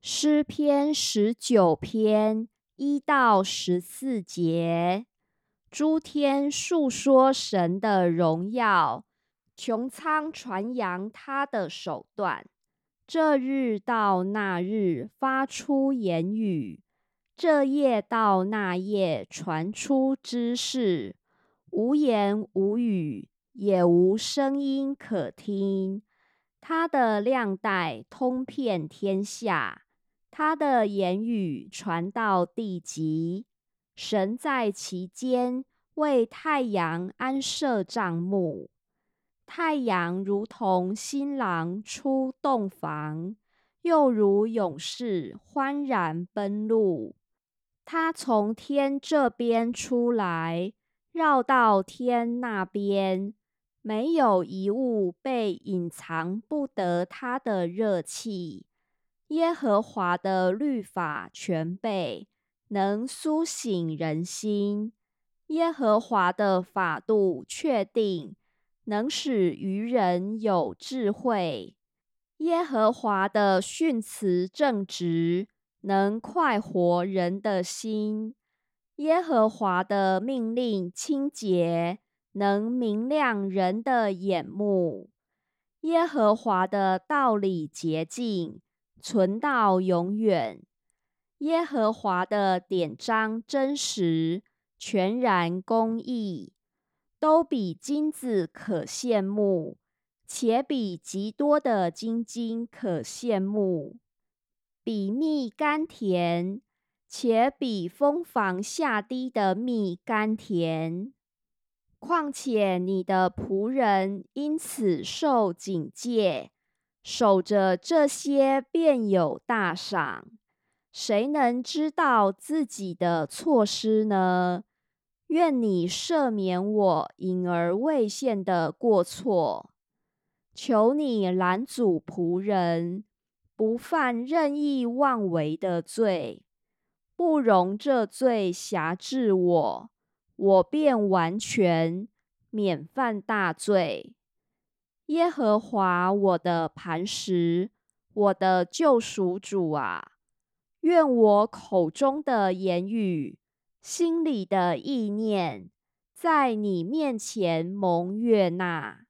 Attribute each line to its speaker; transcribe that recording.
Speaker 1: 诗篇十九篇一到十四节，诸天述说神的荣耀，穹苍传扬他的手段。这日到那日发出言语，这夜到那夜传出知识，无言无语，也无声音可听。他的亮带通遍天下。他的言语传到地极，神在其间为太阳安设帐幕。太阳如同新郎出洞房，又如勇士欢然奔路。他从天这边出来，绕到天那边，没有一物被隐藏不得他的热气。耶和华的律法全备，能苏醒人心；耶和华的法度确定，能使愚人有智慧；耶和华的训词正直，能快活人的心；耶和华的命令清洁，能明亮人的眼目；耶和华的道理洁净。存到永远，耶和华的典章真实，全然公义，都比金子可羡慕，且比极多的金金可羡慕，比蜜甘甜，且比蜂房下滴的蜜甘甜。况且你的仆人因此受警戒。守着这些，便有大赏。谁能知道自己的错失呢？愿你赦免我隐而未现的过错。求你拦阻仆人，不犯任意妄为的罪，不容这罪辖制我，我便完全免犯大罪。耶和华我的磐石，我的救赎主啊，愿我口中的言语、心里的意念，在你面前蒙悦纳。